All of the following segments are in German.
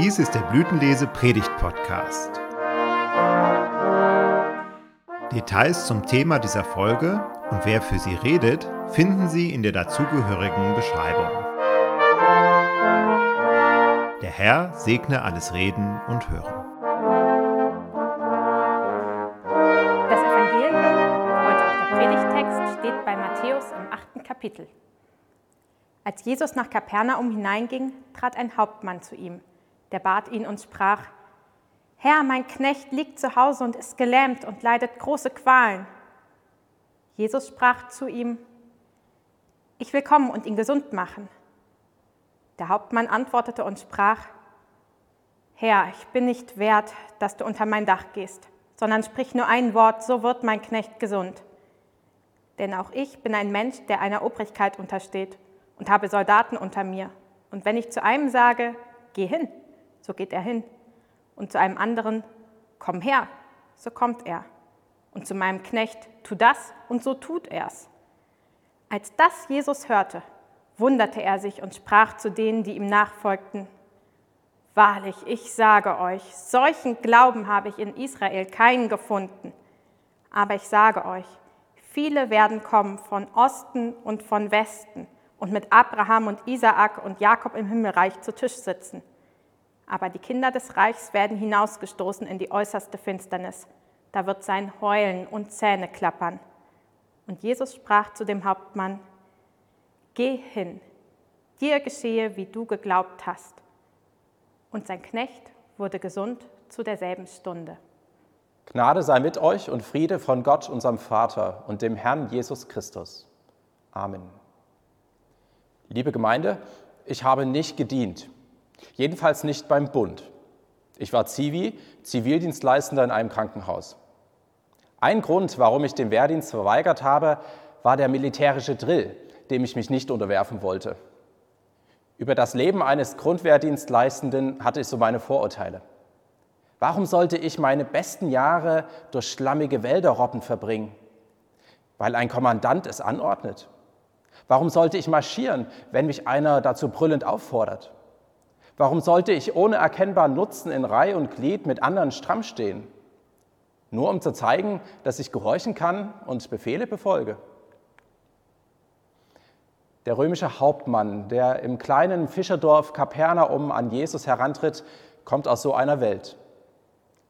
Dies ist der Blütenlese Predigt Podcast. Details zum Thema dieser Folge und wer für sie redet, finden Sie in der dazugehörigen Beschreibung. Der Herr segne alles Reden und Hören. Das Evangelium, heute auch der Predigtext, steht bei Matthäus im achten Kapitel. Als Jesus nach Kapernaum hineinging, trat ein Hauptmann zu ihm, der bat ihn und sprach, Herr, mein Knecht liegt zu Hause und ist gelähmt und leidet große Qualen. Jesus sprach zu ihm, ich will kommen und ihn gesund machen. Der Hauptmann antwortete und sprach, Herr, ich bin nicht wert, dass du unter mein Dach gehst, sondern sprich nur ein Wort, so wird mein Knecht gesund. Denn auch ich bin ein Mensch, der einer Obrigkeit untersteht und habe Soldaten unter mir. Und wenn ich zu einem sage, geh hin, so geht er hin. Und zu einem anderen, komm her, so kommt er. Und zu meinem Knecht, tu das, und so tut er's. Als das Jesus hörte, wunderte er sich und sprach zu denen, die ihm nachfolgten, Wahrlich, ich sage euch, solchen Glauben habe ich in Israel keinen gefunden. Aber ich sage euch, viele werden kommen von Osten und von Westen und mit Abraham und Isaak und Jakob im Himmelreich zu Tisch sitzen. Aber die Kinder des Reichs werden hinausgestoßen in die äußerste Finsternis. Da wird sein Heulen und Zähne klappern. Und Jesus sprach zu dem Hauptmann, Geh hin, dir geschehe, wie du geglaubt hast. Und sein Knecht wurde gesund zu derselben Stunde. Gnade sei mit euch und Friede von Gott, unserem Vater und dem Herrn Jesus Christus. Amen. Liebe Gemeinde, ich habe nicht gedient, jedenfalls nicht beim Bund. Ich war Zivi, Zivildienstleistender in einem Krankenhaus. Ein Grund, warum ich den Wehrdienst verweigert habe, war der militärische Drill, dem ich mich nicht unterwerfen wollte. Über das Leben eines Grundwehrdienstleistenden hatte ich so meine Vorurteile. Warum sollte ich meine besten Jahre durch schlammige Wälder robben verbringen? Weil ein Kommandant es anordnet. Warum sollte ich marschieren, wenn mich einer dazu brüllend auffordert? Warum sollte ich ohne erkennbaren Nutzen in Reihe und Glied mit anderen stramm stehen? Nur um zu zeigen, dass ich gehorchen kann und Befehle befolge. Der römische Hauptmann, der im kleinen Fischerdorf Kapernaum an Jesus herantritt, kommt aus so einer Welt.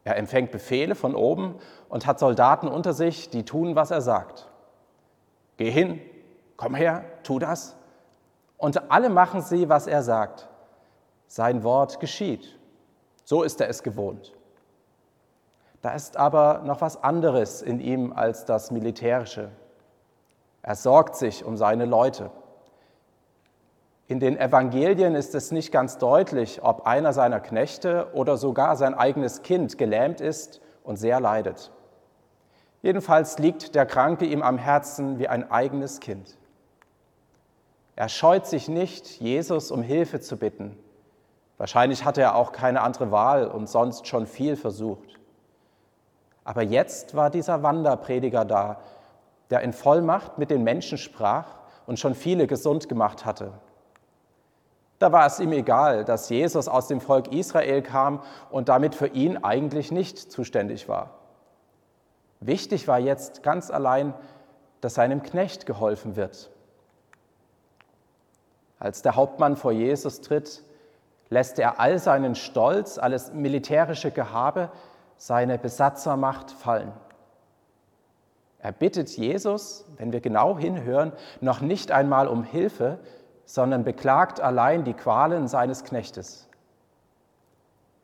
Er empfängt Befehle von oben und hat Soldaten unter sich, die tun, was er sagt. Geh hin, komm her, tu das. Und alle machen sie, was er sagt. Sein Wort geschieht. So ist er es gewohnt. Da ist aber noch was anderes in ihm als das Militärische. Er sorgt sich um seine Leute. In den Evangelien ist es nicht ganz deutlich, ob einer seiner Knechte oder sogar sein eigenes Kind gelähmt ist und sehr leidet. Jedenfalls liegt der Kranke ihm am Herzen wie ein eigenes Kind. Er scheut sich nicht, Jesus um Hilfe zu bitten. Wahrscheinlich hatte er auch keine andere Wahl und sonst schon viel versucht. Aber jetzt war dieser Wanderprediger da, der in Vollmacht mit den Menschen sprach und schon viele gesund gemacht hatte. Da war es ihm egal, dass Jesus aus dem Volk Israel kam und damit für ihn eigentlich nicht zuständig war. Wichtig war jetzt ganz allein, dass seinem Knecht geholfen wird. Als der Hauptmann vor Jesus tritt, lässt er all seinen Stolz, alles militärische Gehabe, seine Besatzermacht fallen. Er bittet Jesus, wenn wir genau hinhören, noch nicht einmal um Hilfe, sondern beklagt allein die Qualen seines Knechtes.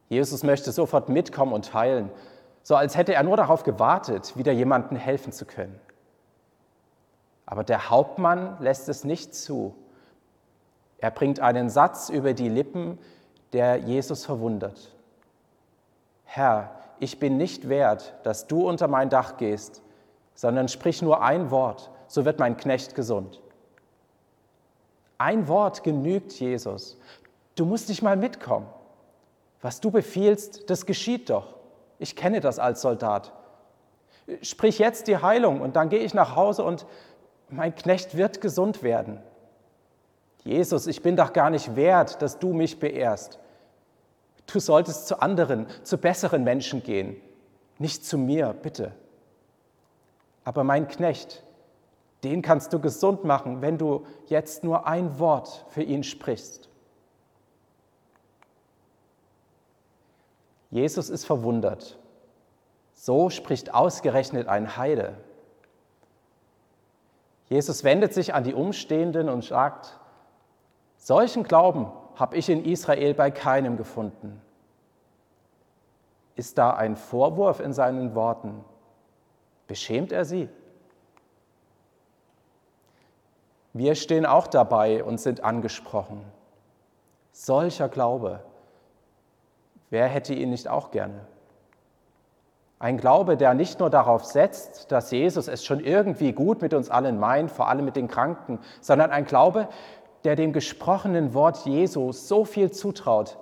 Jesus möchte sofort mitkommen und heilen, so als hätte er nur darauf gewartet, wieder jemandem helfen zu können. Aber der Hauptmann lässt es nicht zu. Er bringt einen Satz über die Lippen, der Jesus verwundert. Herr, ich bin nicht wert, dass du unter mein Dach gehst, sondern sprich nur ein Wort, so wird mein Knecht gesund. Ein Wort genügt Jesus. Du musst nicht mal mitkommen. Was du befiehlst, das geschieht doch. Ich kenne das als Soldat. Sprich jetzt die Heilung und dann gehe ich nach Hause und mein Knecht wird gesund werden. Jesus, ich bin doch gar nicht wert, dass du mich beehrst. Du solltest zu anderen, zu besseren Menschen gehen, nicht zu mir, bitte. Aber mein Knecht, den kannst du gesund machen, wenn du jetzt nur ein Wort für ihn sprichst. Jesus ist verwundert. So spricht ausgerechnet ein Heide. Jesus wendet sich an die Umstehenden und sagt, solchen Glauben habe ich in Israel bei keinem gefunden. Ist da ein Vorwurf in seinen Worten? Beschämt er sie? Wir stehen auch dabei und sind angesprochen. Solcher Glaube, wer hätte ihn nicht auch gerne? Ein Glaube, der nicht nur darauf setzt, dass Jesus es schon irgendwie gut mit uns allen meint, vor allem mit den Kranken, sondern ein Glaube, der dem gesprochenen Wort Jesu so viel zutraut,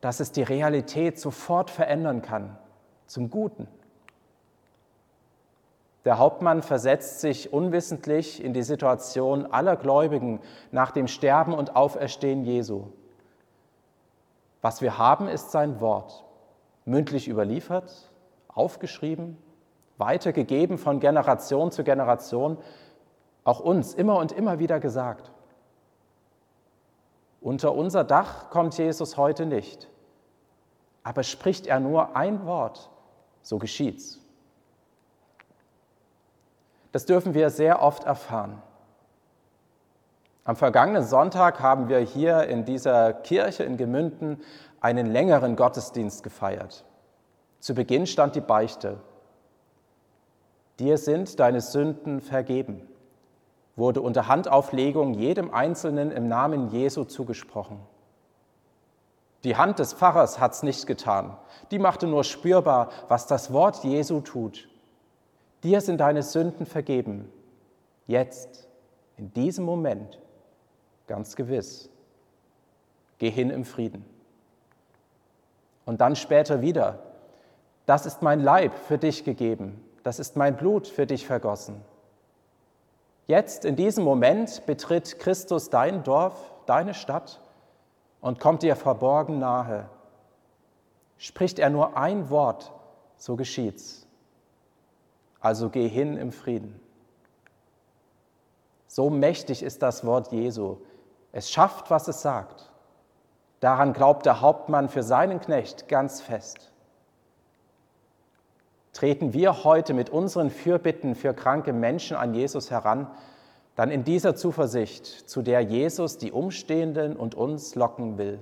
dass es die Realität sofort verändern kann, zum Guten. Der Hauptmann versetzt sich unwissentlich in die Situation aller Gläubigen nach dem Sterben und Auferstehen Jesu. Was wir haben, ist sein Wort, mündlich überliefert, aufgeschrieben, weitergegeben von Generation zu Generation, auch uns immer und immer wieder gesagt. Unter unser Dach kommt Jesus heute nicht, aber spricht er nur ein Wort, so geschieht's. Das dürfen wir sehr oft erfahren. Am vergangenen Sonntag haben wir hier in dieser Kirche in Gemünden einen längeren Gottesdienst gefeiert. Zu Beginn stand die Beichte. Dir sind deine Sünden vergeben wurde unter Handauflegung jedem Einzelnen im Namen Jesu zugesprochen. Die Hand des Pfarrers hat es nicht getan. Die machte nur spürbar, was das Wort Jesu tut. Dir sind deine Sünden vergeben. Jetzt, in diesem Moment, ganz gewiss. Geh hin im Frieden. Und dann später wieder. Das ist mein Leib für dich gegeben. Das ist mein Blut für dich vergossen. Jetzt, in diesem Moment, betritt Christus dein Dorf, deine Stadt und kommt dir verborgen nahe. Spricht er nur ein Wort, so geschieht's. Also geh hin im Frieden. So mächtig ist das Wort Jesu. Es schafft, was es sagt. Daran glaubt der Hauptmann für seinen Knecht ganz fest. Treten wir heute mit unseren Fürbitten für kranke Menschen an Jesus heran, dann in dieser Zuversicht, zu der Jesus die Umstehenden und uns locken will.